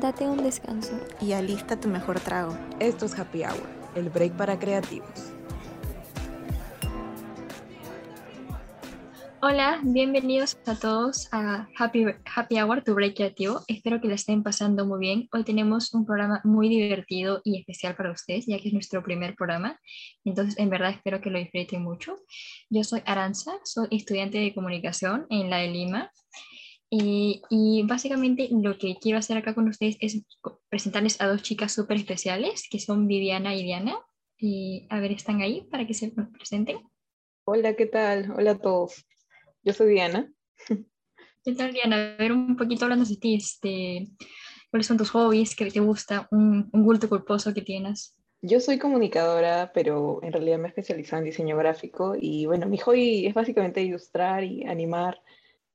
date un descanso y alista tu mejor trago. Esto es Happy Hour, el break para creativos. Hola, bienvenidos a todos a Happy, Happy Hour, tu break creativo. Espero que la estén pasando muy bien. Hoy tenemos un programa muy divertido y especial para ustedes, ya que es nuestro primer programa. Entonces, en verdad, espero que lo disfruten mucho. Yo soy Aranza, soy estudiante de comunicación en la de Lima. Y, y, básicamente lo que quiero hacer acá con ustedes es presentarles a dos chicas súper especiales, que son Viviana y Diana. A ver, ¿están ahí para que se presenten? Hola, ¿qué tal? Hola a todos. Yo soy Diana. ¿Qué tal, Diana? A ver, un poquito hablando de ti, este, ¿cuáles son tus hobbies? ¿Qué te gusta? Un, un gusto culposo que tienes. Yo soy comunicadora, pero en realidad me he especializado en diseño gráfico y bueno, mi hobby es básicamente ilustrar y animar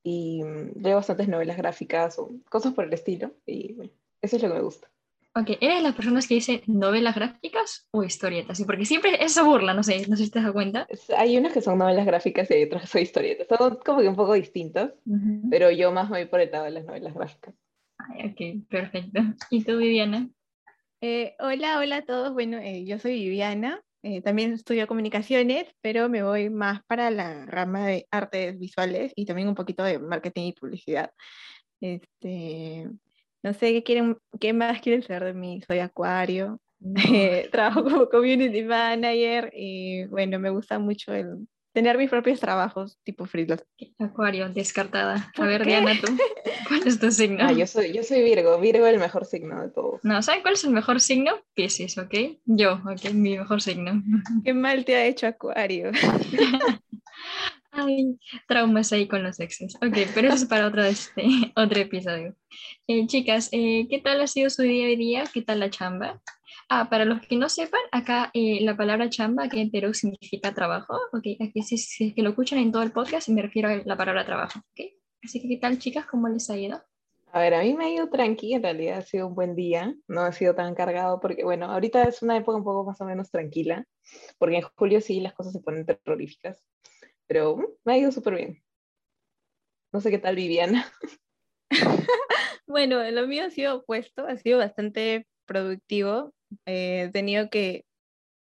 y mm, leo bastantes novelas gráficas o cosas por el estilo y bueno, eso es lo que me gusta. Ok, ¿eres de las personas que dicen novelas gráficas o historietas? Sí, porque siempre eso burla, no sé, no sé si te das cuenta. Hay unas que son novelas gráficas y hay otras que son historietas. Son como que un poco distintas, uh -huh. pero yo más me voy por el lado de las novelas gráficas. Ay, ok, perfecto. ¿Y tú, Viviana? Eh, hola, hola a todos. Bueno, eh, yo soy Viviana. Eh, también estudio comunicaciones, pero me voy más para la rama de artes visuales y también un poquito de marketing y publicidad. Este, no sé qué quieren, qué más quieren saber de mí. Soy acuario, no. eh, trabajo como community manager y bueno, me gusta mucho el tener mis propios trabajos tipo freelance. Acuario, descartada. A ver, Diana, tú, ¿cuál es tu signo? Ah, yo soy, yo soy Virgo, Virgo es el mejor signo de todos. No, ¿saben cuál es el mejor signo? Pisces, ¿ok? Yo, ok, mi mejor signo. Qué mal te ha hecho Acuario. Ay, traumas ahí con los exes. Ok, pero eso es para otro, este, otro episodio. Eh, chicas, eh, ¿qué tal ha sido su día a día? ¿Qué tal la chamba? Ah, para los que no sepan, acá eh, la palabra chamba aquí en Perú significa trabajo. Ok, aquí si, si es que lo escuchan en todo el podcast, me refiero a la palabra trabajo. Ok, así que ¿qué tal, chicas? ¿Cómo les ha ido? A ver, a mí me ha ido tranqui, en realidad ha sido un buen día, no ha sido tan cargado porque, bueno, ahorita es una época un poco más o menos tranquila, porque en julio sí las cosas se ponen terroríficas pero uh, me ha ido súper bien. No sé qué tal Viviana. bueno, lo mío ha sido opuesto, ha sido bastante productivo. Eh, he tenido que,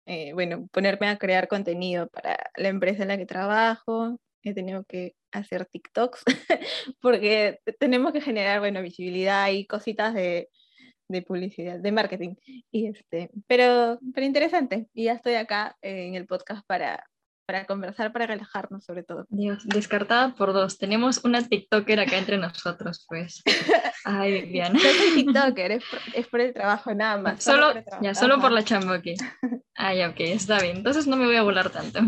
eh, bueno, ponerme a crear contenido para la empresa en la que trabajo. He tenido que hacer TikToks porque tenemos que generar, bueno, visibilidad y cositas de, de publicidad, de marketing. Y este, pero, pero interesante. Y ya estoy acá eh, en el podcast para, para conversar, para relajarnos sobre todo. Dios, descartada por dos. Tenemos una TikToker acá entre nosotros, pues. Ay, Viviana. No soy TikToker, es por, es por, el trabajo nada más. Solo, solo por ya, solo por la chamba, ok. Ah, ya, ok, está bien. Entonces no me voy a volar tanto.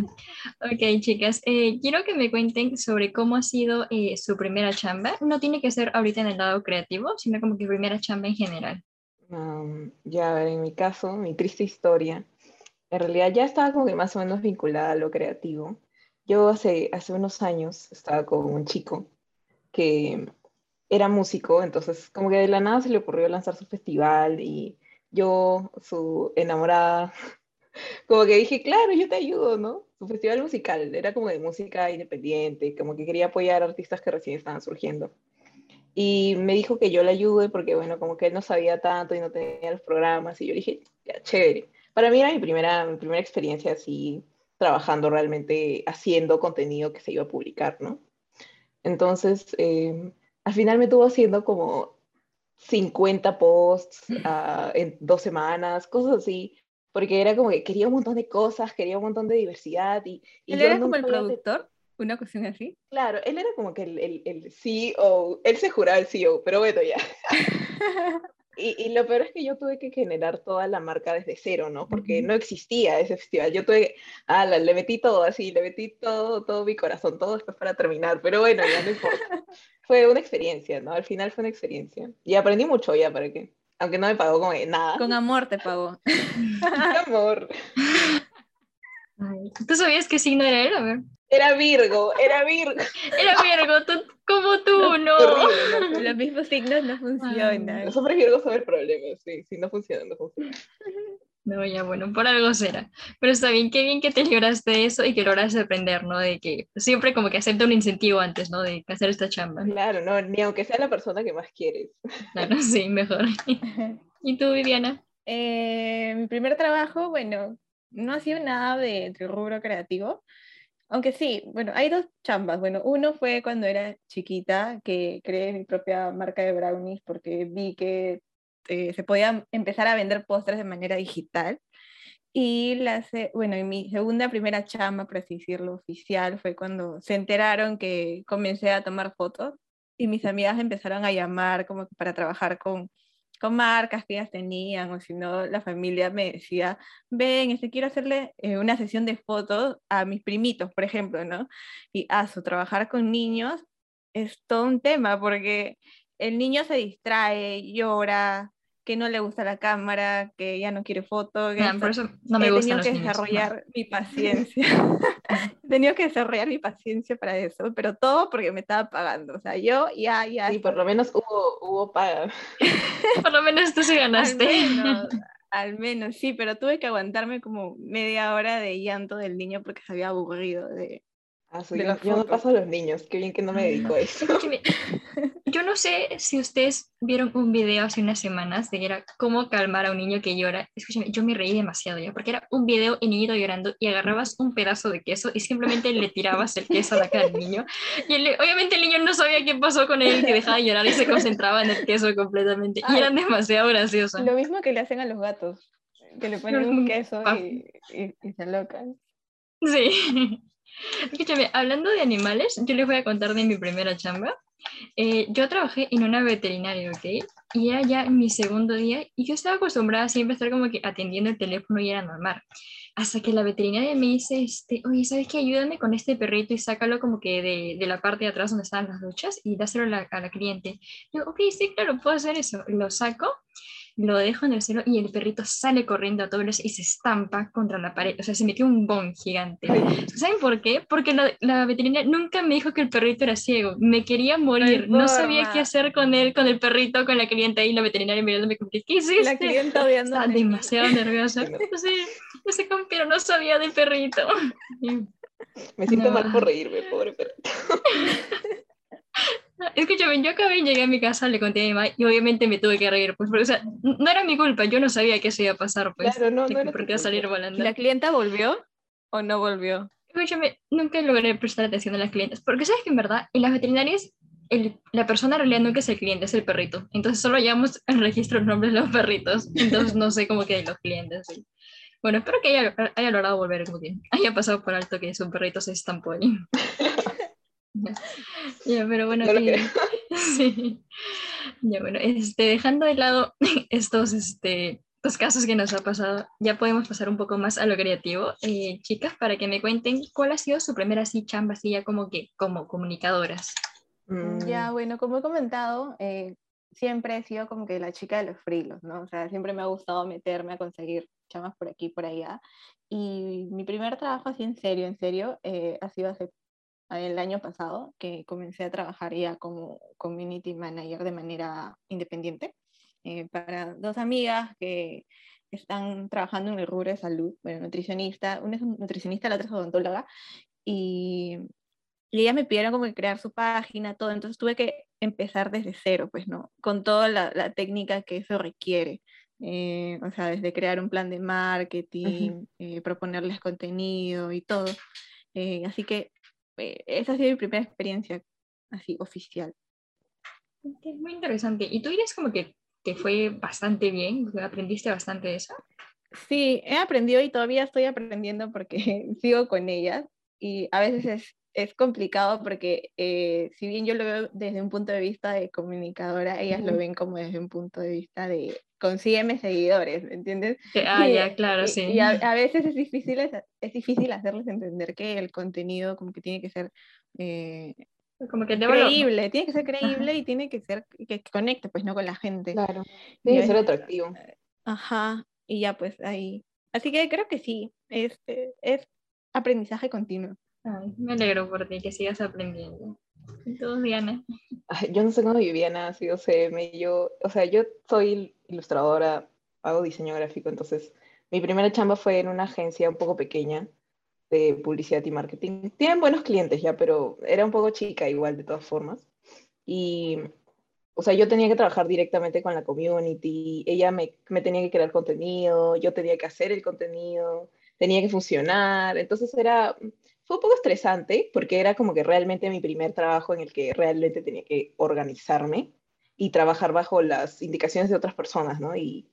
Ok, chicas, eh, quiero que me cuenten sobre cómo ha sido eh, su primera chamba. No tiene que ser ahorita en el lado creativo, sino como que primera chamba en general. Um, ya, a ver, en mi caso, mi triste historia en realidad ya estaba como que más o menos vinculada a lo creativo. Yo hace, hace unos años estaba con un chico que era músico, entonces como que de la nada se le ocurrió lanzar su festival y yo, su enamorada, como que dije, claro, yo te ayudo, ¿no? Su festival musical era como de música independiente, como que quería apoyar a artistas que recién estaban surgiendo. Y me dijo que yo le ayude porque, bueno, como que él no sabía tanto y no tenía los programas y yo dije, ya, chévere para mí era mi primera, mi primera experiencia así trabajando realmente, haciendo contenido que se iba a publicar, ¿no? Entonces, eh, al final me tuvo haciendo como 50 posts uh, en dos semanas, cosas así, porque era como que quería un montón de cosas, quería un montón de diversidad. Y, y ¿Él era como el productor? ¿Una cuestión así? Claro, él era como que el, el, el CEO, él se juraba el CEO, pero bueno, ya. Y, y, lo peor es que yo tuve que generar toda la marca desde cero, ¿no? Porque no existía ese festival. Yo tuve, ah, le metí todo así, le metí todo, todo mi corazón, todo después para terminar. Pero bueno, ya no importa. fue una experiencia, ¿no? Al final fue una experiencia. Y aprendí mucho ya, ¿para qué? Aunque no me pagó como nada. Con amor te pagó. Con amor. ¿Tú sabías qué signo era él? A ver. Era Virgo, era Virgo. Era Virgo, tú, como tú, no. Horrible, ¿no? Los mismos signos no funcionan. Los hombres Virgos son el problema, sí, si no funcionan, no funcionan. No, ya bueno, por algo será. Pero está bien, qué bien que te libraste de eso y que lograste aprender, ¿no? De que siempre como que acepta un incentivo antes, ¿no? De hacer esta chamba. Claro, no, ni aunque sea la persona que más quieres. Claro, sí, mejor. ¿Y tú, Viviana? Eh, mi primer trabajo, bueno, no ha sido nada de, de rubro creativo, aunque sí, bueno, hay dos chambas. Bueno, uno fue cuando era chiquita, que creé mi propia marca de brownies porque vi que eh, se podía empezar a vender postres de manera digital. Y la, bueno, en mi segunda, primera chamba, por así decirlo, oficial, fue cuando se enteraron que comencé a tomar fotos y mis amigas empezaron a llamar como para trabajar con, con marcas que ellas tenían, o si no, la familia me decía, ven, este, quiero hacerle eh, una sesión de fotos a mis primitos, por ejemplo, ¿no? Y a su trabajar con niños es todo un tema, porque el niño se distrae, llora, que no le gusta la cámara, que ya no quiere fotos. Ah, por eso no me gusta. He tenido que desarrollar mi paciencia. he tenido que desarrollar mi paciencia para eso, pero todo porque me estaba pagando. O sea, yo ya, ya. Sí, por lo menos hubo, hubo paga. por lo menos tú se ganaste. Al menos, al menos, sí, pero tuve que aguantarme como media hora de llanto del niño porque se había aburrido de, Ah, yo, no paso a los niños, qué bien que no me dedico a eso. Yo no sé si ustedes vieron un video hace unas semanas de era cómo calmar a un niño que llora. Escúchame, yo me reí demasiado ya, porque era un video en niñito llorando y agarrabas un pedazo de queso y simplemente le tirabas el queso a la cara al niño. Y obviamente el niño no sabía qué pasó con él, que dejaba de llorar y se concentraba en el queso completamente. y eran demasiado graciosos. Lo mismo que le hacen a los gatos, que le ponen un queso y, y, y se alocan. Sí. Escúchame, hablando de animales, yo les voy a contar de mi primera chamba. Eh, yo trabajé en una veterinaria, ¿ok? Y era ya mi segundo día y yo estaba acostumbrada siempre a estar como que atendiendo el teléfono y era normal. Hasta que la veterinaria me dice, este, oye, ¿sabes qué? Ayúdame con este perrito y sácalo como que de, de la parte de atrás donde están las duchas y dáselo la, a la cliente. Yo, ok, sí, claro, puedo hacer eso. Lo saco lo dejo en el suelo y el perrito sale corriendo a todos y se estampa contra la pared. O sea, se metió un bon gigante. ¿Saben por qué? Porque la, veterinaria nunca me dijo que el perrito era ciego. Me quería morir. No, sabía qué hacer con él, con el perrito, con la clienta y la veterinaria mirándome como, ¿qué hiciste? La clienta odiando. Estaba demasiado nerviosa. sí, ese pero no sabía del perrito. Me siento mal por reírme, pobre perrito. Escúchame, yo acabé, llegué a mi casa, le conté a mi mamá y obviamente me tuve que reír, pues, porque, o sea, no era mi culpa, yo no sabía que eso iba a pasar, pues. Claro, no, no porque iba a salir volando. ¿La clienta volvió o no volvió? Escúchame, nunca logré prestar atención a las clientes, porque sabes que en verdad, en las veterinarias, el, la persona en realidad nunca es el cliente, es el perrito. Entonces solo llevamos el registro de nombres de los perritos. Entonces no sé cómo quedan los clientes. Bueno, espero que haya, haya logrado volver, como que haya pasado por alto que su perrito se estampó ahí. ya, pero bueno, sí. ya, bueno este, dejando de lado estos, este, estos casos que nos ha pasado, ya podemos pasar un poco más a lo creativo. Eh, chicas, para que me cuenten cuál ha sido su primera así chamba, así ya como que como comunicadoras. Mm, ya, bueno, como he comentado, eh, siempre he sido como que la chica de los frilos, ¿no? O sea, siempre me ha gustado meterme a conseguir chamas por aquí, por allá. Y mi primer trabajo así en serio, en serio, eh, ha sido hace el año pasado que comencé a trabajar ya como community manager de manera independiente eh, para dos amigas que están trabajando en el rubro de salud, bueno, nutricionista, una es nutricionista, la otra es odontóloga, y, y ellas me pidieron como que crear su página, todo, entonces tuve que empezar desde cero, pues, ¿no? Con toda la, la técnica que eso requiere. Eh, o sea, desde crear un plan de marketing, eh, proponerles contenido y todo. así que eh, esa ha sido mi primera experiencia así oficial. muy interesante. ¿Y tú dirías como que te fue bastante bien? ¿Aprendiste bastante de eso? Sí, he aprendido y todavía estoy aprendiendo porque sigo con ellas y a veces es, es complicado porque eh, si bien yo lo veo desde un punto de vista de comunicadora, ellas lo ven como desde un punto de vista de consígueme seguidores, ¿me entiendes? Ah, ya, claro, sí. Y a, veces es difícil, es, difícil hacerles entender que el contenido como que tiene que ser eh, como que creíble, tiene que ser creíble y tiene que ser que conecte pues no con la gente. Claro, tiene que ser atractivo. Ajá, y ya pues ahí. Así que creo que sí, es, es aprendizaje continuo. Ay, me alegro por ti, que sigas aprendiendo. ¿Y tú, Diana? yo no sé cómo Viviana ha sido CM, yo, o sea, yo soy ilustradora, hago diseño gráfico, entonces Mi primera chamba fue en una agencia un poco pequeña de publicidad y marketing. Tienen buenos clientes ya, pero era un poco chica igual de todas formas. Y, o sea, yo tenía que trabajar directamente con la community, ella me, me tenía que crear contenido, yo tenía que hacer el contenido, tenía que funcionar. Entonces era, fue un poco estresante porque era como que realmente mi primer trabajo en el que realmente tenía que organizarme y trabajar bajo las indicaciones de otras personas, ¿no? Y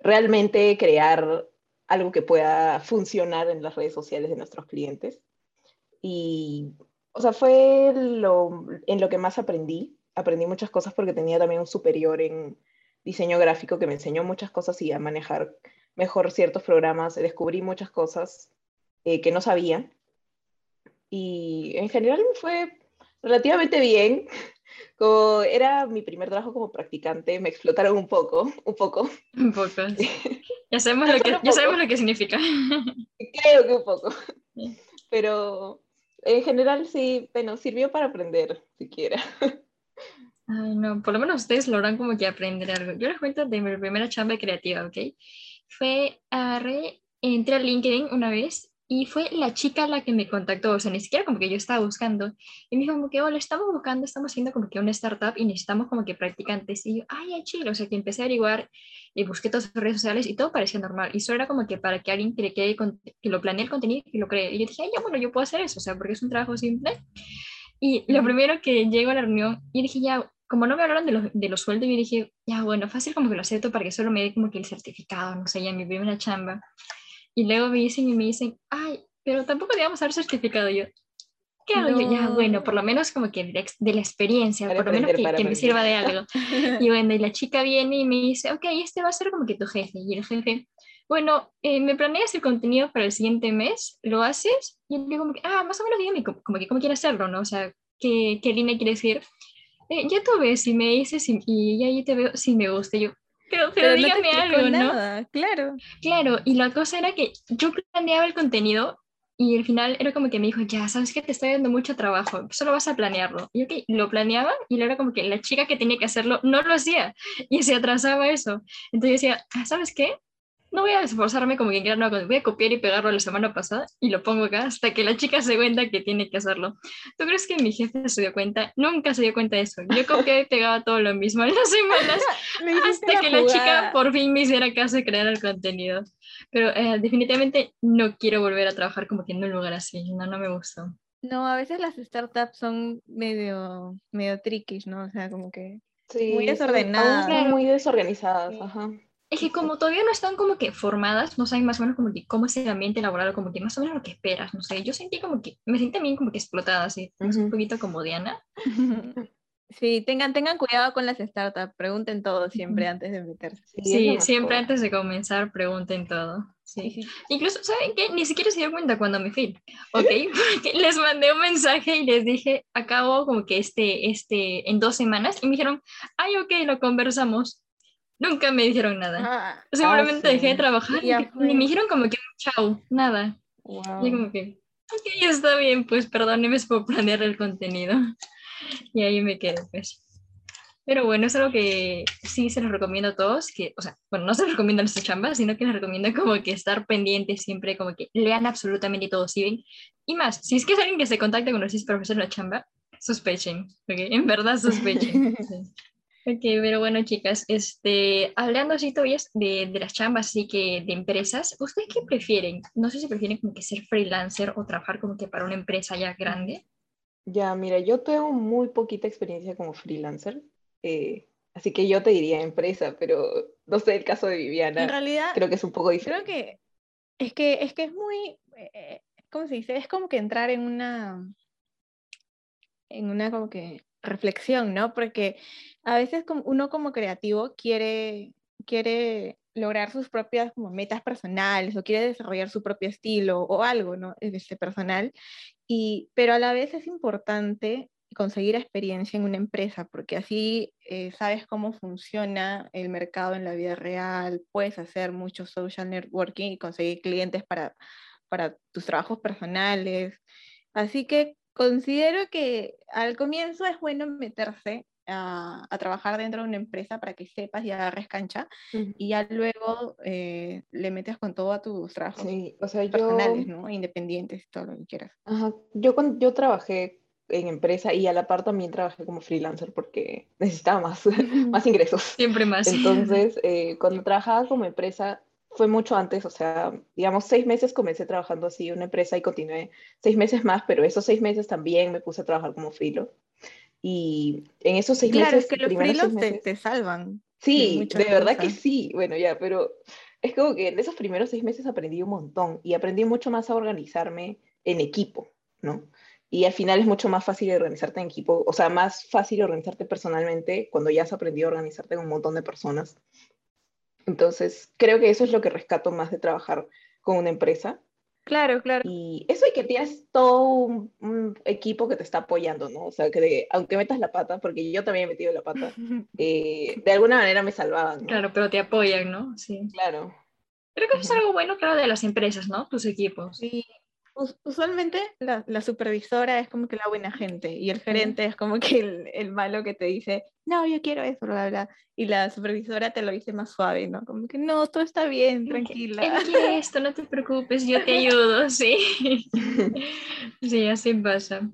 realmente crear algo que pueda funcionar en las redes sociales de nuestros clientes. Y, o sea, fue lo, en lo que más aprendí. Aprendí muchas cosas porque tenía también un superior en diseño gráfico que me enseñó muchas cosas y a manejar mejor ciertos programas. Descubrí muchas cosas eh, que no sabía. Y en general me fue relativamente bien. Como era mi primer trabajo como practicante, me explotaron un poco, un poco. Un poco. Ya sabemos, lo que, ya sabemos lo que significa. Creo que un poco. Pero en general sí, bueno, sirvió para aprender, siquiera. Ay, no, por lo menos ustedes logran como que aprender algo. Yo les cuento de mi primera chamba creativa, ¿ok? Fue, agarré, entré a LinkedIn una vez y fue la chica la que me contactó, o sea, ni siquiera como que yo estaba buscando. Y me dijo como que, hola, estamos buscando, estamos haciendo como que una startup y necesitamos como que practicantes. Y yo, ay, ay, chido, o sea, que empecé a averiguar y busqué todas las redes sociales y todo parecía normal. Y eso era como que para que alguien que, quede que lo planee el contenido y lo cree. Y yo dije, ay, ya, bueno, yo puedo hacer eso, o sea, porque es un trabajo simple. Y lo primero que llego a la reunión, y dije, ya, como no me hablaron de los, de los sueldos, yo dije, ya, bueno, fácil como que lo acepto para que solo me dé como que el certificado, no sé, ya mi primera chamba. Y luego me dicen y me dicen, ay, pero tampoco digamos haber certificado yo. ¿Qué hago yo? Ya, bueno, por lo menos como que de, la experiencia, por lo menos que, me sirva de algo. y bueno, y la chica viene y me dice, ok, este va a ser como que tu jefe. Y el jefe, bueno, eh, me planeas el contenido para el siguiente mes, ¿lo haces? Y yo digo, como que, ah, más o menos dígame como, como que cómo quiere hacerlo, ¿no? O sea, ¿qué, qué línea quiere decir? Eh, ya tú ves si me dices y, y ahí te veo si me gusta. yo, pero, pero, dígame algo, ¿no? Claro. Claro, y la cosa era que yo planeaba el contenido y al final era como que me dijo, ya, sabes que te estoy dando mucho trabajo, solo vas a planearlo. Y ok, lo planeaba y luego era como que la chica que tenía que hacerlo no lo hacía y se atrasaba eso. Entonces yo decía, ah, ¿sabes qué? No voy a esforzarme como que no, voy a copiar y pegarlo la semana pasada y lo pongo acá hasta que la chica se cuenta que tiene que hacerlo. ¿Tú crees que mi jefe se dio cuenta? Nunca se dio cuenta de eso. Yo copiaba y pegaba todo lo mismo en las semanas hasta que la chica por fin me hiciera caso de crear el contenido. Pero eh, definitivamente no quiero volver a trabajar como que en un lugar así. No, no me gustó. No, a veces las startups son medio, medio trickish, ¿no? O sea, como que muy desordenadas. muy desorganizadas, ajá. Es que como todavía no están como que formadas, no saben más o menos como que cómo es el ambiente laboral, como que más o menos lo que esperas, no sé, yo sentí como que, me sentí también como que explotada, así, un poquito como Diana. Sí, tengan, tengan cuidado con las startups, pregunten todo siempre antes de meterse. Sí, siempre antes de comenzar pregunten todo. Sí. Incluso, ¿saben qué? Ni siquiera se dio cuenta cuando me fui, ¿ok? Porque les mandé un mensaje y les dije, acabo como que este, este, en dos semanas, y me dijeron, ay, ok, lo conversamos. Nunca me dijeron nada. Ah, Simplemente ah, dejé de trabajar y, me dijeron como que chao, nada. Y como que, ok, está bien, pues perdóneme por planear el contenido. Y ahí me quedé, pues. Pero bueno, es algo que sí se los recomiendo a todos, que, o sea, bueno, no se los recomiendo en esta chamba, sino que les recomiendo como que estar pendientes siempre, como que lean absolutamente todo, si ven. Y más, si es que es alguien que se contacta con los profesores de la chamba, sospechen, ¿ok? En verdad sospechen. Ok, pero bueno, chicas, este, hablando así todavía de, de las chambas, así que de empresas, ¿ustedes qué prefieren? No sé si prefieren como que ser freelancer o trabajar como que para una empresa ya grande. Ya, mira, yo tengo muy poquita experiencia como freelancer, eh, así que yo te diría empresa, pero no sé el caso de Viviana. En realidad, creo que es un poco diferente. Creo que es que es, que es muy, eh, ¿cómo se dice? Es como que entrar en una, en una como que reflexión, ¿no? Porque a veces uno como creativo quiere, quiere lograr sus propias como metas personales o quiere desarrollar su propio estilo o algo, ¿no? Este personal. Y, pero a la vez es importante conseguir experiencia en una empresa, porque así eh, sabes cómo funciona el mercado en la vida real, puedes hacer mucho social networking y conseguir clientes para, para tus trabajos personales. Así que considero que al comienzo es bueno meterse a, a trabajar dentro de una empresa para que sepas y agarres cancha Ujú. y ya luego eh, le metes con todo a tus trabajos Sí, o sea, yo, personales, ¿no? Independientes, todo lo que quieras. ajá, yo, cuando, yo trabajé en empresa y a la par también trabajé como freelancer porque necesitaba más, más ingresos. Siempre más. Entonces, eh, cuando trabajaba como empresa, fue mucho antes, o sea, digamos, seis meses comencé trabajando así en una empresa y continué seis meses más, pero esos seis meses también me puse a trabajar como freelo. Y en esos seis Claro, meses, es que los seis freelos te, meses- te salvan. Sí, de verdad que cosas. sí. Bueno, ya, pero es como que en esos primeros seis meses aprendí un montón y aprendí mucho más a organizarme en equipo, ¿no? Y al final es mucho más fácil organizarte en equipo, o sea, más fácil organizarte personalmente cuando ya has aprendido a organizarte con un montón de personas. Entonces, creo que eso es lo que rescato más de trabajar con una empresa. Claro, claro. Y eso y que tienes todo un, un equipo que te está apoyando, ¿no? O sea, que de- aunque metas la pata, porque yo también he metido la pata, eh, de alguna manera me salvaban, ¿no? Claro, pero te apoyan, ¿no? Sí. Claro. Creo que eso es algo bueno, claro, de las empresas, ¿no? Tus equipos. Sí, usualmente la, la supervisora es como que la buena gente y el gerente es como que el, el malo que te dice, no, yo quiero eso, bla, bla. Y la supervisora te lo dice más suave, ¿no? Como que no, todo está bien, tranquila. Él quiere esto, no te preocupes, yo te ayudo, sí. Sí, así pasa.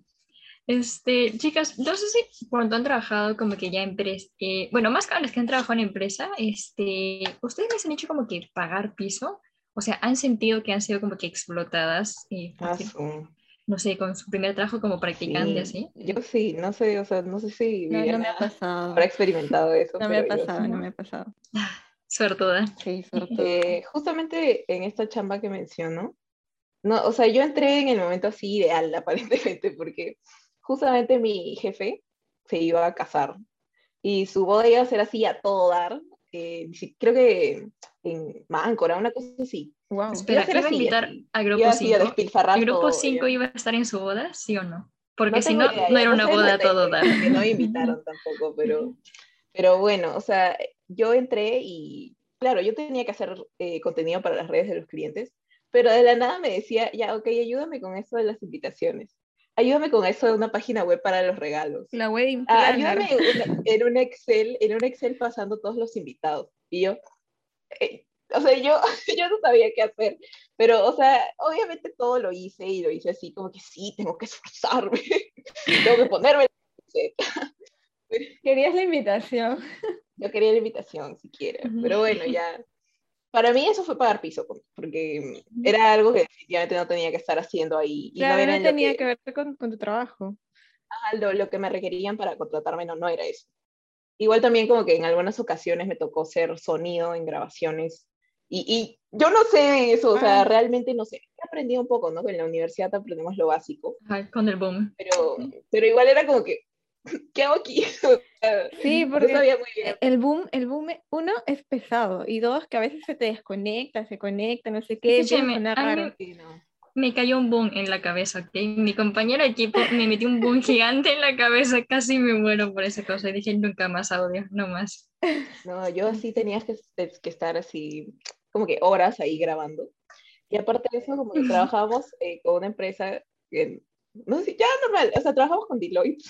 Este, chicas, no sé si cuando han trabajado como que ya en empresa, eh, bueno, más que las que han trabajado en empresa, este, ¿ustedes les han hecho como que pagar piso? O sea, ¿han sentido que han sido como que explotadas, eh, Ah, su- no sé, con su primer trabajo como practicante, sí. así? Yo sí, no sé, o sea, no sé si No, no me ha pasado. habrá experimentado eso. No me ha pero yo pasado, sí. no me ha pasado. Suertuda. Sí, todo. Eh, justamente en esta chamba que menciono, no, o sea, yo entré en el momento así ideal, aparentemente, porque justamente mi jefe se iba a casar y su boda iba a ser así a todo dar, eh, creo que en Máncora, una cosa así. Wow. Espera, ¿iba a invitar a Grupo así a 5? despilfarrar ¿El Grupo todo, 5 ya. iba a estar en su boda, sí o no? Porque No si no, idea, no era no una boda todo dar. porque no me invitaron tampoco, pero, pero bueno, o sea, yo entré y claro, yo tenía que hacer eh, contenido para las redes de los clientes, pero de la nada me decía, ya, ok, ayúdame con eso de las invitaciones, ayúdame con eso de una página web para los regalos. La wedding Ah, ayúdame en, en un Excel, en un Excel pasando todos los invitados. Y yo, eh, o sea, yo, yo no sabía qué hacer, pero, o sea, obviamente todo lo hice y lo hice así, como que sí, tengo que esforzarme, tengo que ponerme. Querías la invitación. Yo quería la invitación, siquiera, Ujú. pero bueno, ya. Para mí eso fue pagar piso, pues, porque era algo que definitivamente no tenía que estar haciendo ahí. Y Claro, no en lo tenía que- que ver con, con tu trabajo. Ajá, lo, lo que me requerían para contratarme no, no era eso. Igual también como que en algunas ocasiones me tocó ser sonido en grabaciones y, y yo no sé eso, o sea, Ah. realmente no sé. He aprendido un poco, ¿no? Que en la universidad aprendemos lo básico, Ajá, con el boom. pero, pero igual era como que, ¿qué hago aquí? Sí, no porque sabía muy bien. el boom, el boom, uno, es pesado y dos, que a veces se te desconecta, se conecta, no sé qué, a mí- raro. Sí, no. Me cayó un boom en la cabeza, ¿ok? Mi compañero de equipo me metió un boom gigante en la cabeza, casi me muero por esa cosa. Y dije, nunca más audio, no más. No, yo así tenías que, que estar así, como que horas ahí grabando. Y aparte de eso, como que trabajábamos eh, con una empresa, que, no sé, ya normal, o sea, trabajamos con Deloitte,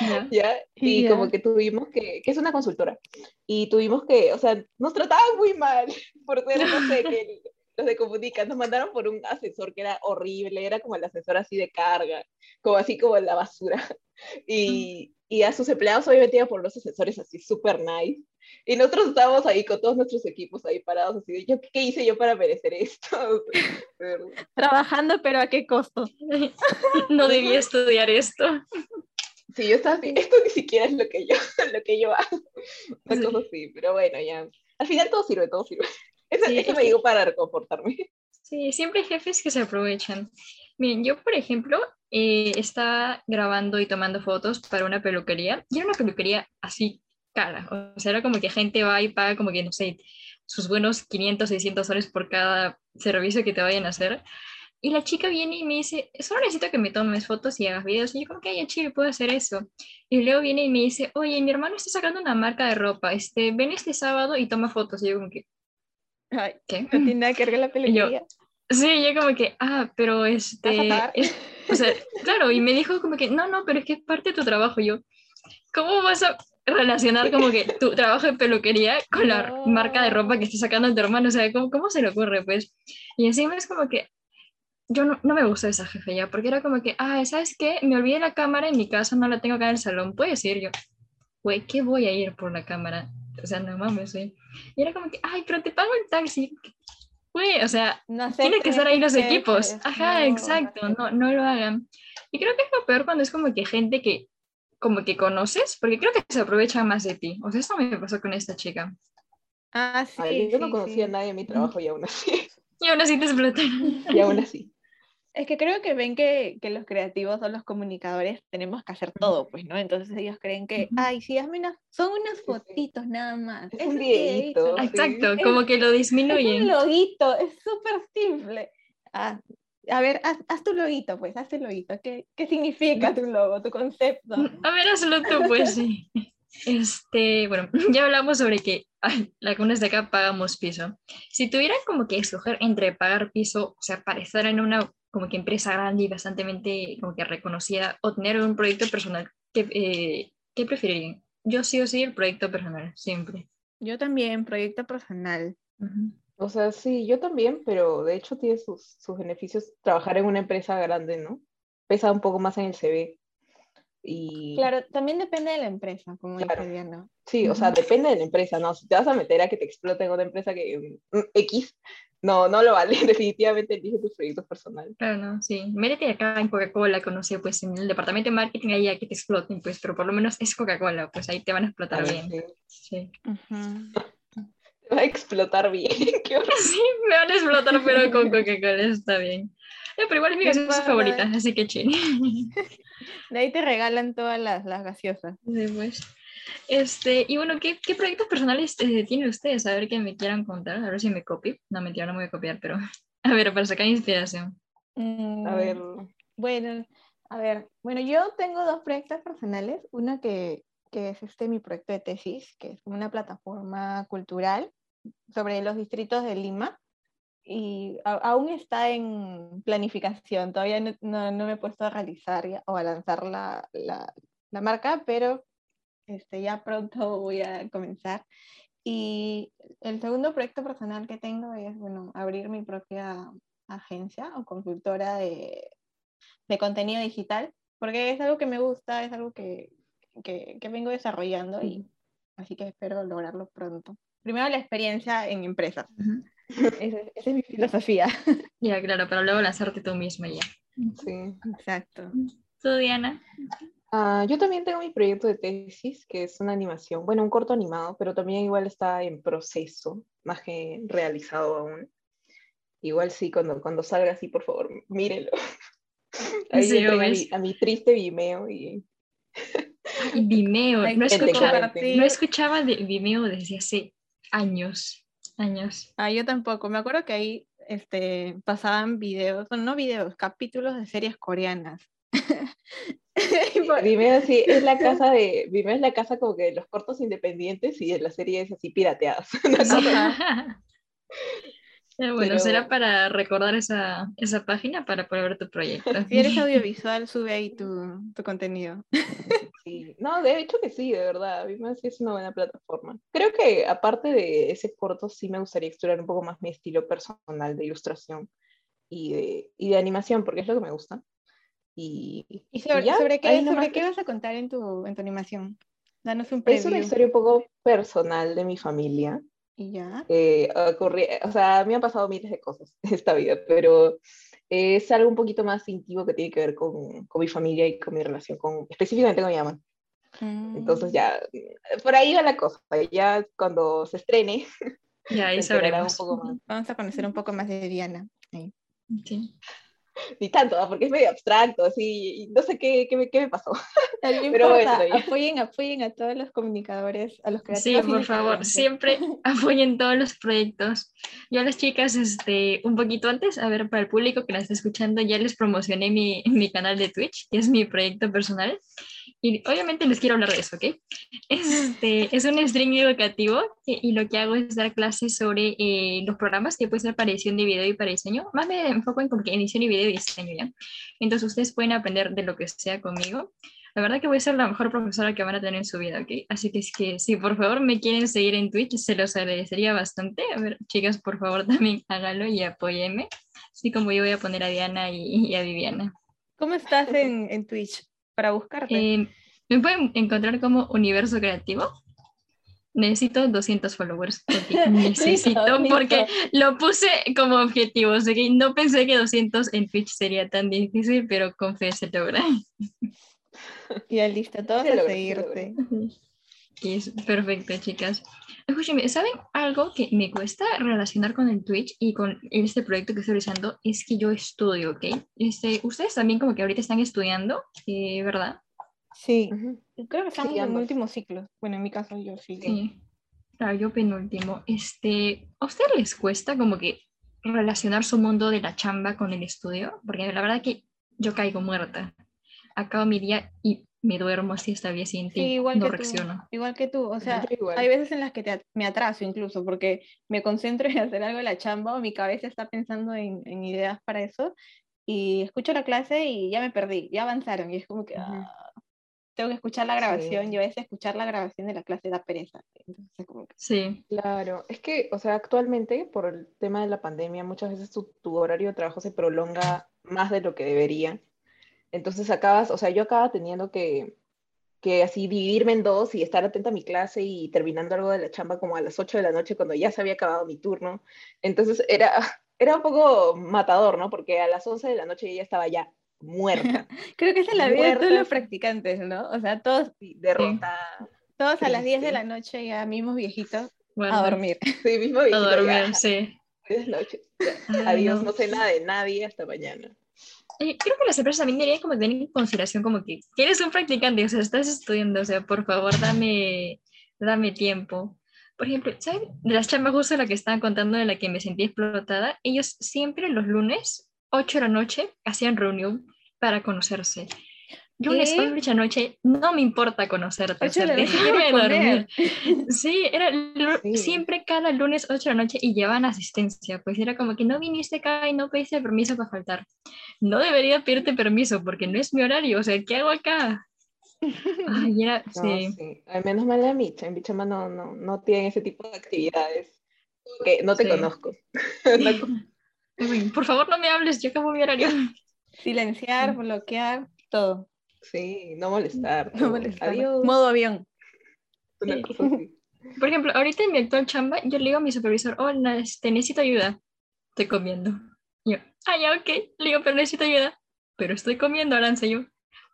Ya. ¿ya? Y Ya. como que tuvimos que, que es una consultora, y tuvimos que, o sea, nos trataban muy mal por ser, no sé, que los de Comunica, nos mandaron por un asesor que era horrible, era como el asesor así de carga, como así como en la basura. Y, y a sus empleados obviamente iban por los asesores así súper nice. Y nosotros estábamos ahí con todos nuestros equipos ahí parados, así de, ¿yo qué hice yo para merecer esto? Trabajando, pero ¿a qué costo? No debía estudiar esto. Sí, yo estaba así, esto ni siquiera es lo que yo, lo que yo hago. Una Sí. cosa así, pero bueno, ya. Al final todo sirve, todo sirve. Eso, Sí, eso es me digo para reconfortarme. Sí, siempre hay jefes que se aprovechan. Miren, yo, por ejemplo, eh, estaba grabando y tomando fotos para una peluquería, y era una peluquería así cara. O sea, era como que gente va y paga como que, no sé, sus buenos 500, 600 soles por cada servicio que te vayan a hacer. Y la chica viene y me dice, solo necesito que me tomes fotos y hagas videos. Y yo como que, ya chido, puedo hacer eso. Y luego viene y me dice, oye, mi hermano está sacando una marca de ropa, este, ven este sábado y toma fotos. Y yo como que, Ay, ¿qué? no tiene nada que ver con la peluquería. Sí, yo como que, ah, pero este, es- o sea, claro, y me dijo como que, no, no, pero es que es parte de tu trabajo. Y yo, ¿Cómo vas a relacionar como que tu trabajo de peluquería con la No. marca de ropa que está sacando tu hermano? O sea, ¿cómo, cómo se le ocurre? Pues, y encima es como que yo no, no me gusta esa jefe ya, porque era como que, ah, ¿sabes qué? Me olvidé la cámara en mi casa, no la tengo acá en el salón. ¿Puedes ir? Yo, güey, ¿qué voy a ir por la cámara? O sea, no mames, güey. Y era como que, ay, pero te pago el taxi. Güey, o sea, No sé, tienen que estar ahí los equipos. Ajá, no, exacto, no, no lo hagan. Y creo que es lo peor cuando es como que gente que como que conoces, porque creo que se aprovecha más de ti. O sea, esto me pasó con esta chica. Ah, sí. Ay, yo no sí, conocía a sí. nadie en mi trabajo y aún así. Y aún así te explotan. Y aún así. Es que creo que ven que, que los creativos o los comunicadores tenemos que hacer todo, pues, ¿no? Entonces ellos creen que, ay, sí, hazme unas, son unas fotitos nada más. Es eso un videíto". videíto. Sí. Exacto, como que lo Es un disminuyen. loguito, es súper simple. Ah, a ver, haz, haz tu loguito, pues, haz tu loguito. ¿Qué, qué significa tu logo, tu concepto? A ver, hazlo tú, pues sí. Este, bueno, ya hablamos sobre que ay, la comunas de acá pagamos piso. Si tuvieran como que escoger entre pagar piso, o sea, para estar en una como que empresa grande y bastante como que reconocida, o tener un proyecto personal, ¿qué, eh, ¿qué preferirían? Yo sí o sí el proyecto personal, siempre. Yo también, proyecto personal. Ujú. O sea, sí, yo también, pero de hecho tiene sus, sus beneficios trabajar en una empresa grande, ¿no? Pesa un poco más en el CV. Y Claro, también depende de la empresa, como Claro. dice Diana. sí, o sea, depende de la empresa, ¿no? Si te vas a meter a que te exploten una empresa que mm, X, no, no lo vale. Definitivamente elige tus proyectos personales. Claro, no, sí. Métete acá en Coca-Cola, conoce pues en el departamento de marketing ahí a que te exploten, pues, pero por lo menos es Coca-Cola, pues ahí te van a explotar Claro, bien. sí. Sí. Te va a explotar bien. Qué horror. Sí, me van a explotar, pero con Coca-Cola está bien. Eh, pero igual es mi gaseosa favorita, así que chill. De ahí te regalan todas las, las gaseosas. Sí, pues. Este, y bueno, ¿qué, qué proyectos personales eh, tienen ustedes? A ver que me quieran contar, a ver si me copio. No, mentira, no me voy a copiar, pero a ver, para sacar inspiración. A Mm, ver, Bueno, a ver, bueno, yo tengo dos proyectos personales. Uno que, que es este mi proyecto de tesis, que es una plataforma cultural sobre los distritos de Lima. Y a- aún está en planificación, todavía no, no- no me he puesto a realizar o a lanzar la, la- la marca, pero este, ya pronto voy a comenzar. Y el segundo proyecto personal que tengo es, bueno, abrir mi propia agencia o consultora de, de contenido digital, porque es algo que me gusta, es algo que, que, que vengo desarrollando y así que espero lograrlo pronto. Primero la experiencia en empresas, esa, es- esa es mi filosofía. Ya, claro, para luego lanzarte tú misma ya. sí. Exacto. ¿Tú, Diana? Ah, yo también tengo mi proyecto de tesis, que es una animación, bueno, un corto animado, pero también igual está en proceso, más que realizado aún. Igual sí, cuando, cuando salga así, por favor, mírenlo. Ahí Sí, a, mi, a mi triste Vimeo y Vimeo. No escuchaba, no escuchaba de Vimeo desde hace años. Años. Ah, yo tampoco. Me acuerdo que ahí este, pasaban videos, bueno, no videos, capítulos de series coreanas. Vimeo sí, es la casa de, Vimeo es la casa como que de los cortos independientes y de las series así pirateadas. Eh, bueno, Pero- será para recordar esa, esa página para poder ver tu proyecto. si eres audiovisual, sube ahí tu, tu contenido. Sí, no, de hecho que sí, de verdad, Vimeo sí es una buena plataforma. Creo que aparte de ese corto, sí me gustaría explorar un poco más mi estilo personal de ilustración y de, y de animación, porque es lo que me gusta. Y, ¿Y y sobre, ya, sobre qué, sobre qué vas a contar en tu, en tu animación? Danos un Es una preview. historia un poco personal de mi familia. Y ya. eh, ocurri- o sea, me han pasado miles de cosas esta vida, pero es algo un poquito más íntimo que tiene que ver con, con mi familia y con mi relación con, específicamente con mi mamá. Entonces Mm, ya, por ahí va la cosa. Ya cuando se estrene, Ya, ahí enterará un sabremos. poco más. Vamos a conocer un poco más de Diana. Sí. Ni tanto, ¿ah? porque es medio abstracto, así, y no sé qué, qué, me, qué me pasó. No Pero bueno, apoyen, apoyen a todos los comunicadores, a los Sí, creativos. por favor, siempre apoyen todos los proyectos. Yo a las chicas, este, un poquito antes, a ver, para el público que la está escuchando, ya les promocioné mi, mi canal de Twitch, que es mi proyecto personal. Y obviamente les quiero hablar de eso, ¿ok? Este, es un stream educativo que- y lo que hago es dar clases sobre eh, los programas que puede ser para edición de video y para diseño. Más me enfoco en como que edición y video y diseño, ¿ya? Entonces ustedes pueden aprender de lo que sea conmigo. La verdad que voy a ser la mejor profesora que van a tener en su vida, ¿ok? Así que es que si por favor me quieren seguir en Twitch, se los agradecería bastante. A ver, chicas, por favor también hágalo y apóyenme. Así como yo voy a poner a Diana y, a Viviana. ¿Cómo estás en, en Twitch? Para buscarte. Eh, me pueden encontrar como Universo Creativo necesito 200 followers. necesito, porque lo puse como objetivo. O que no pensé que 200 en Twitch sería tan difícil, pero con fe se logra. Ya listo, todos a seguirte. Es perfecto, chicas. Escúcheme, ¿saben algo que me cuesta relacionar con el Twitch y con este proyecto que estoy realizando? Es que yo estudio, ¿ok? Este, ustedes también como que ahorita están estudiando, eh, ¿verdad? Sí, creo que estamos en el último ciclo. Bueno, en mi caso yo sí. Sí, claro, yo penúltimo. Este, ¿A ustedes les cuesta como que relacionar su mundo de la chamba con el estudio? Porque la verdad que yo caigo muerta. Acabo mi día y me duermo así hasta bien sin sí, igual no que reacciono. Tú, igual que tú, o sea, hay veces en las que me atraso incluso porque me concentro en hacer algo de la chamba o mi cabeza está pensando en, en ideas para eso y escucho la clase y ya me perdí, ya avanzaron y es como que tengo que escuchar la grabación, yo a veces escuchar la grabación de la clase da pereza. Sí. Claro, es que, o sea, actualmente por el tema de la pandemia, muchas veces tu, horario de trabajo se prolonga más de lo que debería. Entonces acabas, o sea, yo acaba teniendo que, que así dividirme en dos y estar atenta a mi clase y terminando algo de la chamba como a las 8 de la noche cuando ya se había acabado mi turno. Entonces era, era un poco matador, ¿no? Porque a las 11 de la noche ya estaba ya muerta. Creo que esa es la vida de todos los practicantes, ¿no? O sea, todos derrotados. Todos a las 10 de la noche ya mismos viejitos a dormir. Sí, mismo viejito. A dormir, sí. Buenas noches. Adiós, no. sé nada de nadie hasta mañana. Creo que las empresas también deberían como tener en consideración como que, eres un practicante, o sea, estás estudiando, o sea, por favor, dame, dame tiempo. Por ejemplo, ¿sabes? De las chambas justo la que estaban contando de la que me sentí explotada, ellos siempre los lunes, 8 de la noche, hacían reunión para conocerse. Lunes, ¿Qué? ocho noche, no me importa conocerte, dormir. Sí, era siempre cada lunes 8 de la noche y llevaban asistencia, pues era como que no viniste acá y no pediste permiso para faltar. No debería pedirte permiso porque no es mi horario, o sea, ¿qué hago acá? Ay, era, sí. Al menos mal en Micha, en Bichama no, no, no tienen ese tipo de actividades. Que no te conozco. Por favor, no me hables, yo acabo mi horario. Silenciar, bloquear, todo. Sí, no molestar. No molestar. Adiós. Modo avión. Por ejemplo, ahorita en mi actual chamba, yo le digo a mi supervisor, oh, este, necesito ayuda. Estoy comiendo. yo, ah, ya, ok. Le digo, pero necesito ayuda. Pero estoy comiendo, Aranza. yo,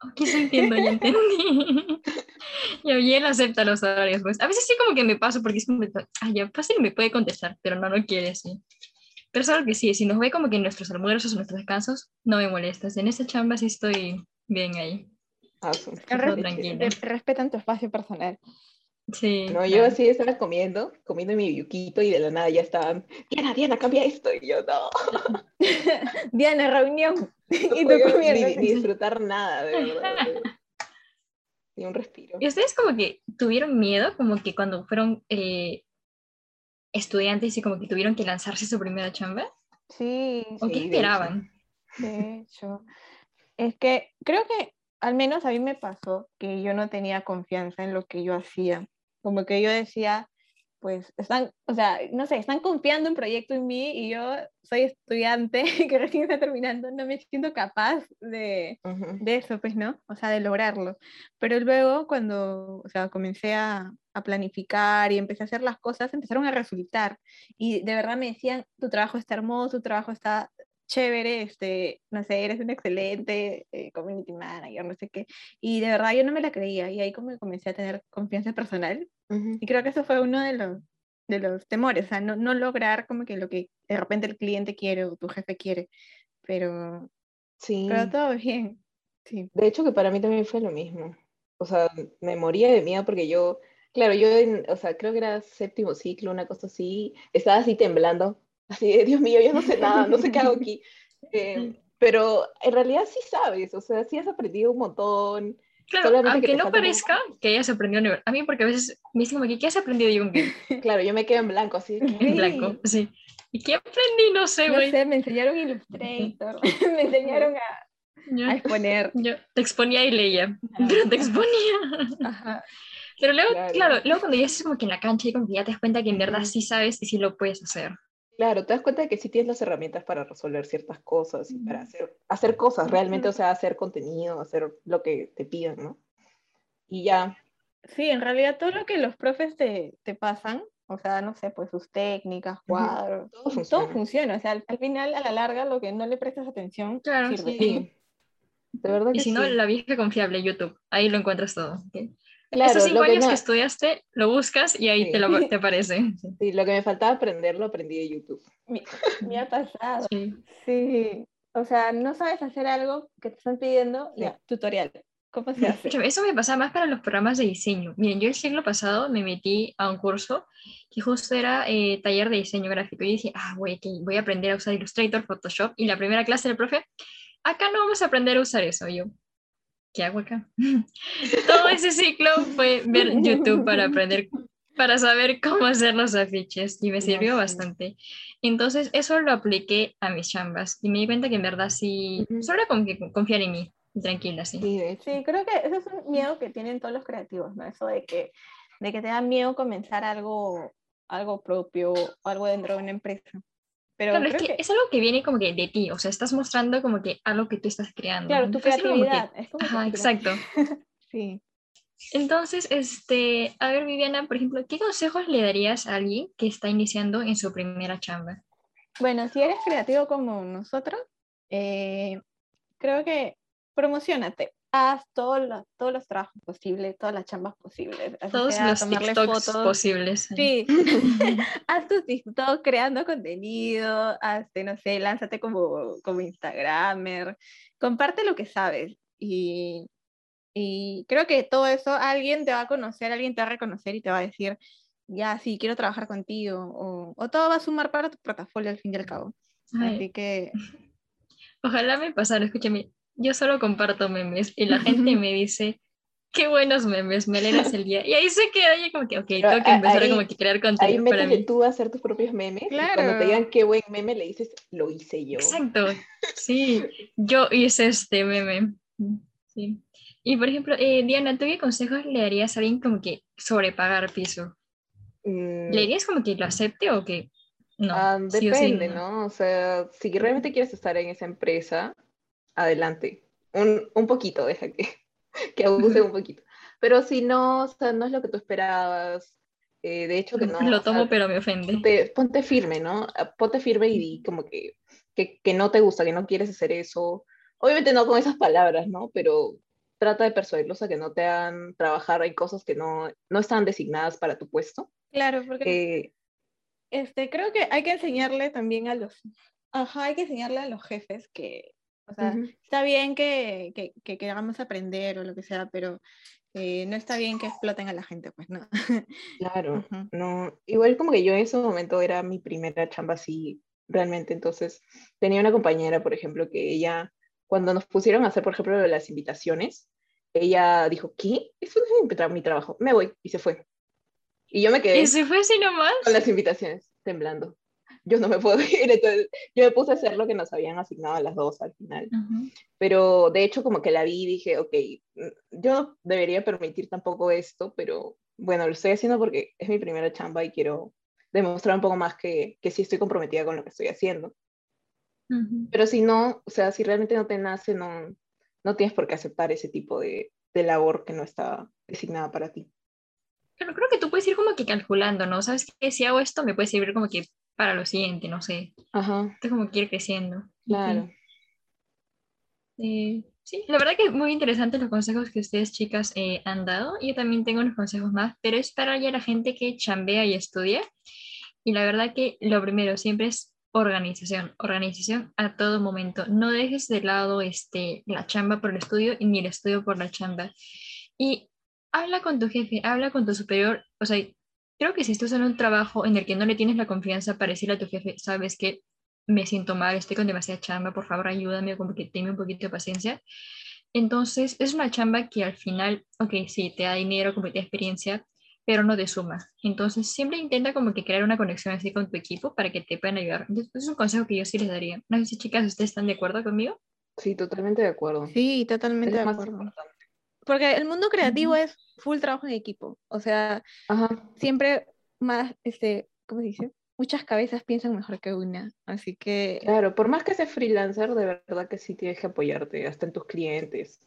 ok, se entiendo, ya entendí. y él acepta los horarios, pues. A veces sí como que me paso porque es como, ah, ya, fácil me puede contestar, pero no lo quiere así. Pero es algo que sí, si nos ve como que en nuestros almuerzos o nuestros descansos, no me molestas. En esta chamba sí estoy bien ahí. Ah, respetan tu espacio personal. Sí. No, yo así estaba comiendo, comiendo mi yuquito y de la nada ya estaban, Diana, Diana, cambia esto. Y yo, no. Diana, reunión. y tú comiendo. Ni, disfrutar nada, de verdad. Ni un respiro. ¿Y ustedes como que tuvieron miedo, como que cuando fueron eh, estudiantes y como que tuvieron que lanzarse su primera chamba? Sí. ¿O qué esperaban? De hecho, es que creo que al menos a mí me pasó que yo no tenía confianza en lo que yo hacía. Como que yo decía, pues están, o sea, no sé, están confiando un proyecto en mí y yo soy estudiante que recién está terminando, no me siento capaz de, de, eso, pues, ¿no? O sea, de lograrlo. Pero luego cuando, o sea, comencé a, a, planificar y empecé a hacer las cosas, empezaron a resultar. Y de verdad me decían, tu trabajo está hermoso, tu trabajo está chévere, este, no sé, eres un excelente eh, community manager, no sé qué. Y de verdad yo no me la creía y ahí como comencé a tener confianza personal. Y creo que eso fue uno de los, de los temores, o sea, no, no lograr como que lo que de repente el cliente quiere o tu jefe quiere, pero, sí. pero todo bien. Sí. De hecho que para mí también fue lo mismo. O sea, me moría de miedo porque yo, claro, yo, o sea, creo que era séptimo ciclo, una cosa así, estaba así temblando así de, Dios mío, yo no sé nada, no sé qué hago aquí. Eh, pero en realidad sí sabes, o sea, sí has aprendido un montón. Claro, aunque no parezca que hayas aprendido a mí, porque a veces me dicen como que, ¿qué has aprendido yo? Claro, yo me quedo en blanco, así. En blanco, sí. ¿Y qué aprendí? No sé, güey. No sé, me enseñaron Illustrator, me enseñaron a, a exponer. Yo te exponía y leía, pero te exponía. Ajá. Pero luego, Claro. claro, luego cuando ya estás como que en la cancha y como que ya te das cuenta que en verdad sí sabes y sí lo puedes hacer. Claro, te das cuenta de que sí tienes las herramientas para resolver ciertas cosas y para hacer, hacer cosas realmente, o sea, hacer contenido, hacer lo que te pidan, ¿no? Y ya, Sí, en realidad todo lo que los profes te, te pasan, o sea, no sé, pues sus técnicas, cuadros, todo todo funciona. funciona. O sea, al, al final, a la larga, lo que no le prestas atención Claro, sirve. Sí, de verdad Y que si no, sí. la vieja confiable, YouTube, ahí lo encuentras todo. ¿ok? Claro, Esos cinco lo que años no- que estudiaste, lo buscas y ahí Sí. te, lo, te aparece. Sí. Lo que me faltaba aprender lo aprendí de YouTube. Me, me ha pasado. Sí. Sí. O sea, no sabes hacer algo que te están pidiendo, Sí. ya, tutorial. ¿Cómo se hace? Eso me pasaba más para los programas de diseño. Miren, yo el siglo pasado me metí a un curso que justo era eh, taller de diseño gráfico. Y dije, ah, güey, que voy a aprender a usar Illustrator, Photoshop. Y la primera clase del profe, acá no vamos a aprender a usar eso. Y yo, ¿qué hago acá? Todo ese ciclo fue ver YouTube para aprender, para saber cómo hacer los afiches. Y me sirvió bastante. Entonces, eso lo apliqué a mis chambas. Y me di cuenta que en verdad sí, solo como que confiar en mí. Tranquila, sí. Sí. Sí, creo que ese es un miedo que tienen todos los creativos, ¿no? Eso de que, de que te da miedo comenzar algo, algo propio, algo dentro de una empresa. Pero Claro, es creo que, que, es algo que viene como que de ti, o sea, estás mostrando como que algo que tú estás creando. claro, tu como que- creatividad. es como Ajá, exacto. Sí. Entonces, este, a ver, Viviana, por ejemplo, ¿qué consejos le darías a alguien que está iniciando en su primera chamba? Bueno, si eres creativo como nosotros, eh, creo que promocionate. Haz todos los, todos los trabajos posibles, todas las chambas posibles. así Todos sea los TikToks fotos. posibles. Sí, haz tu TikTok creando contenido, hazte, no sé, lánzate como, como Instagramer, comparte lo que sabes y, y creo que todo eso alguien te va a conocer, alguien te va a reconocer y te va a decir, ya, sí, quiero trabajar contigo o, o todo va a sumar para tu portafolio al fin y al cabo. Ay, Así que, ojalá me pasara, escúchame, yo solo comparto memes y la gente me dice, qué buenos memes, me alegras el día. Y ahí se queda ya como que, ok, Pero tengo que empezar a ahí- como que crear Ahí contenido para métele mí. tú a hacer tus propios memes y cuando Claro. te digan qué buen meme le dices, lo hice yo. Exacto, sí, yo hice este meme. Sí. Y por ejemplo, eh, Diana, ¿tú qué consejos le darías a alguien como que sobrepagar piso? Mm, ¿Le dirías como que lo acepte o que no? ah, Sí o sí, depende, ¿no? O sea, si realmente quieres estar en esa empresa, adelante. Un, un poquito, deja que, que abuse un poquito. Pero si no, o sea, no es lo que tú esperabas. eh, de hecho, que no. Lo o sea, tomo, pero me ofende. ponte, ponte firme, ¿no? Ah, Ponte firme y di como que, que, que no te gusta, que no quieres hacer eso. Obviamente no con esas palabras, ¿no? Pero trata de persuadirlos a que no te hagan trabajar en cosas que no, no están designadas para tu puesto. claro, porque Eh, este, creo que hay que enseñarle también a los, ajá, hay que enseñarle a los jefes que, o sea, ujú, está bien que, que, que queramos aprender o lo que sea, pero eh, no está bien que exploten a la gente, pues, ¿no? claro, Ujú. no. Igual como que yo en ese momento era mi primera chamba así, realmente. Entonces, tenía una compañera, por ejemplo, que ella, cuando nos pusieron a hacer, por ejemplo, las invitaciones, ella dijo, ¿qué? Eso no es mi, tra- mi trabajo, me voy, y se fue. Y yo me quedé ¿Y se fue así nomás? con las invitaciones, temblando. Yo no me puedo ir, entonces yo me puse a hacer lo que nos habían asignado a las dos al final. Pero de hecho como que la vi y dije, ok, mm, yo no debería permitir tampoco esto, pero bueno, lo estoy haciendo porque es mi primera chamba y quiero demostrar un poco más que, que sí estoy comprometida con lo que estoy haciendo. Pero si no, o sea, si realmente no te nace, no, no tienes por qué aceptar ese tipo de, de labor que no está designada para ti. Pero creo que tú puedes ir como que calculando, ¿no? ¿Sabes qué? Si hago esto, me puede servir como que para lo siguiente, no sé. Ajá, Esto como que ir creciendo. claro. Eh, sí, la verdad que muy interesantes los consejos que ustedes chicas eh, han dado. Yo también tengo unos consejos más, pero es para ya la gente que chambea y estudia. Y la verdad que lo primero siempre es organización, organización a todo momento. No dejes de lado este, la chamba por el estudio y ni el estudio por la chamba. Y habla con tu jefe, habla con tu superior. O sea, creo que si estás en un trabajo en el que no le tienes la confianza para decirle a tu jefe, sabes que me siento mal, estoy con demasiada chamba, por favor ayúdame, como que tenme un poquito de paciencia. Entonces, es una chamba que al final, ok, sí, te da dinero, como que te da experiencia, pero no te suma. Entonces, siempre intenta como que crear una conexión así con tu equipo para que te puedan ayudar. Entonces, es un consejo que yo sí les daría. No sé si chicas, ¿ustedes están de acuerdo conmigo? Sí, totalmente de acuerdo. Sí, totalmente Es de acuerdo. importante. Porque el mundo creativo es full trabajo en equipo. O sea, Ajá. siempre más, este, ¿cómo se dice? Muchas cabezas piensan mejor que una. Así que, Claro, por más que seas freelancer, de verdad que sí tienes que apoyarte, hasta en tus clientes.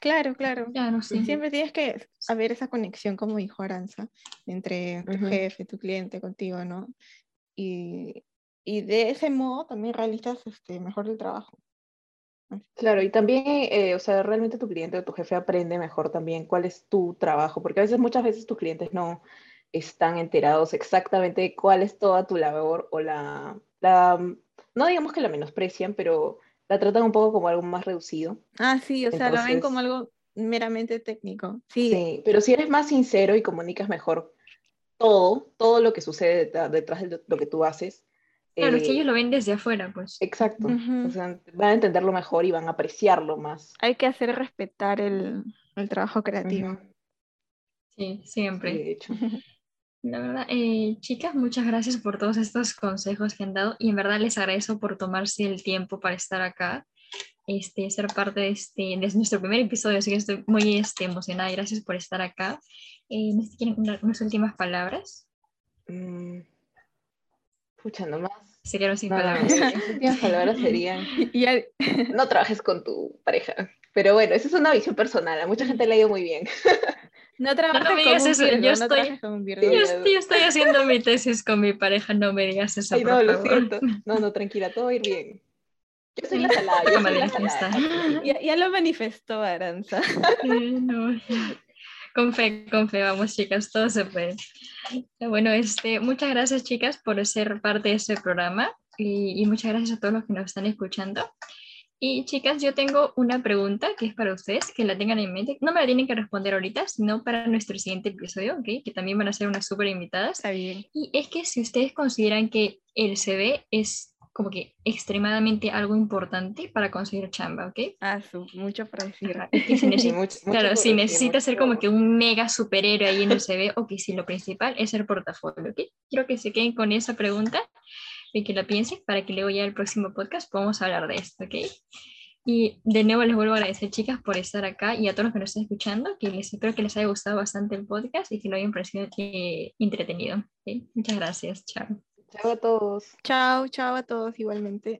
claro, claro. Claro, sí. Siempre tienes que haber esa conexión, como dijo Aranza, entre tu jefe, tu cliente, contigo, ¿no? Y, y de ese modo también realizas este, mejor el trabajo. Claro, y también, eh, o sea, realmente tu cliente o tu jefe aprende mejor también cuál es tu trabajo, porque a veces, muchas veces tus clientes no están enterados exactamente de cuál es toda tu labor o la, la, no digamos que la menosprecian, pero la tratan un poco como algo más reducido. Ah, sí, o sea, lo ven como Entonces- algo meramente técnico. Sí, Sí, pero si eres más sincero y comunicas mejor todo, todo lo que sucede detrás de lo que tú haces. Claro, es que eh, ellos lo ven desde afuera, pues. Exacto. Ujú. O sea, van a entenderlo mejor y van a apreciarlo más. hay que hacer respetar el, el trabajo creativo. Ujú, Sí, sí, siempre. de hecho. La verdad, eh, chicas, muchas gracias por todos estos consejos que han dado y en verdad les agradezco por tomarse el tiempo para estar acá, este, ser parte de, este, de nuestro primer episodio, así que estoy muy este, emocionada y gracias por estar acá. Eh, quieren una- unas últimas palabras. Mm, Pucha, nomás. Se quedaron sin No, palabras. últimas palabras serían, Y al- no trabajes con tu pareja. Pero bueno, esa es una visión personal. A mucha gente le ha ido muy bien. no trabajes me con digas un eso, Virgo, yo no estoy- con. Yo estoy, haciendo mi tesis con mi pareja, no me digas eso, Ay, por no, lo favor. siento. No, no, tranquila, todo va a ir bien. Yo soy la salada, yo Toma soy de la lista, salada. está. Ya, ya lo manifestó Aranza. Eh, no, Con fe, con fe, vamos chicas, todo se puede. Bueno, este, muchas gracias chicas por ser parte de este programa y, y muchas gracias a todos los que nos están escuchando. Y chicas, yo tengo una pregunta que es para ustedes, que la tengan en mente. No me la tienen que responder ahorita, sino para nuestro siguiente episodio, ¿ok? Que también van a ser unas súper invitadas. Está bien. Y es que si ustedes consideran que el CV es como que extremadamente algo importante para conseguir chamba, ¿ok? Ah, su, mucho para decir. Si necesitas mucho- mucho Claro, si necesitas ser como que un mega superhéroe ahí en el CV o que si lo principal es el portafolio, ¿ok? Quiero que se queden con esa pregunta y que la piensen para que luego ya el próximo podcast podamos hablar de esto, ¿ok? Y de nuevo les vuelvo a agradecer, chicas, por estar acá y a todos los que nos están escuchando, que les espero que les haya gustado bastante el podcast y que lo hayan parecido eh, entretenido. ¿ok? Muchas gracias, chao. Chao a todos. Chao, chao a todos igualmente.